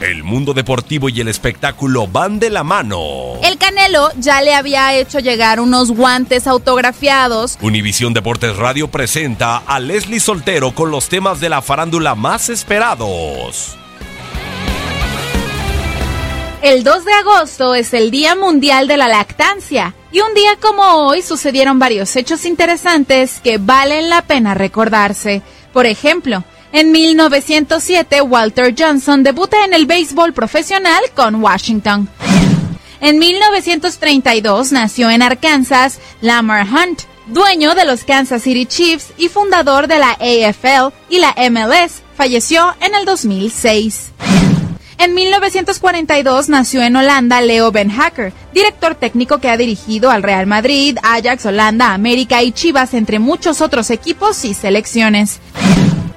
El mundo deportivo y el espectáculo van de la mano. El Canelo ya le había hecho llegar unos guantes autografiados. Univisión Deportes Radio presenta a Leslie Soltero con los temas de la farándula más esperados. El 2 de agosto es el Día Mundial de la Lactancia y un día como hoy sucedieron varios hechos interesantes que valen la pena recordarse. Por ejemplo, en 1907, Walter Johnson debuta en el béisbol profesional con Washington. En 1932 nació en Arkansas Lamar Hunt, dueño de los Kansas City Chiefs y fundador de la AFL y la MLS. Falleció en el 2006. En 1942 nació en Holanda Leo Ben Hacker, director técnico que ha dirigido al Real Madrid, Ajax, Holanda, América y Chivas, entre muchos otros equipos y selecciones.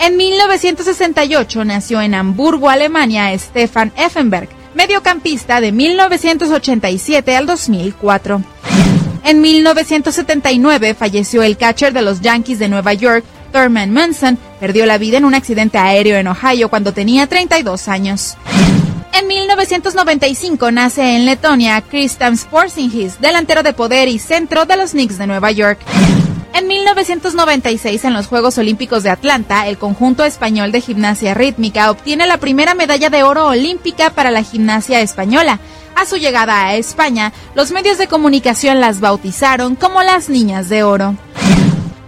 En 1968 nació en Hamburgo, Alemania, Stefan Effenberg, mediocampista de 1987 al 2004. En 1979 falleció el catcher de los Yankees de Nueva York, Thurman Munson, perdió la vida en un accidente aéreo en Ohio cuando tenía 32 años. En 1995 nace en Letonia Kristaps Porzingis, delantero de poder y centro de los Knicks de Nueva York. En 1996, en los Juegos Olímpicos de Atlanta, el conjunto español de gimnasia rítmica obtiene la primera medalla de oro olímpica para la gimnasia española. A su llegada a España, los medios de comunicación las bautizaron como las Niñas de Oro.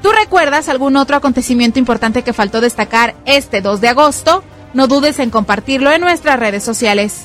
¿Tú recuerdas algún otro acontecimiento importante que faltó destacar este 2 de agosto? No dudes en compartirlo en nuestras redes sociales.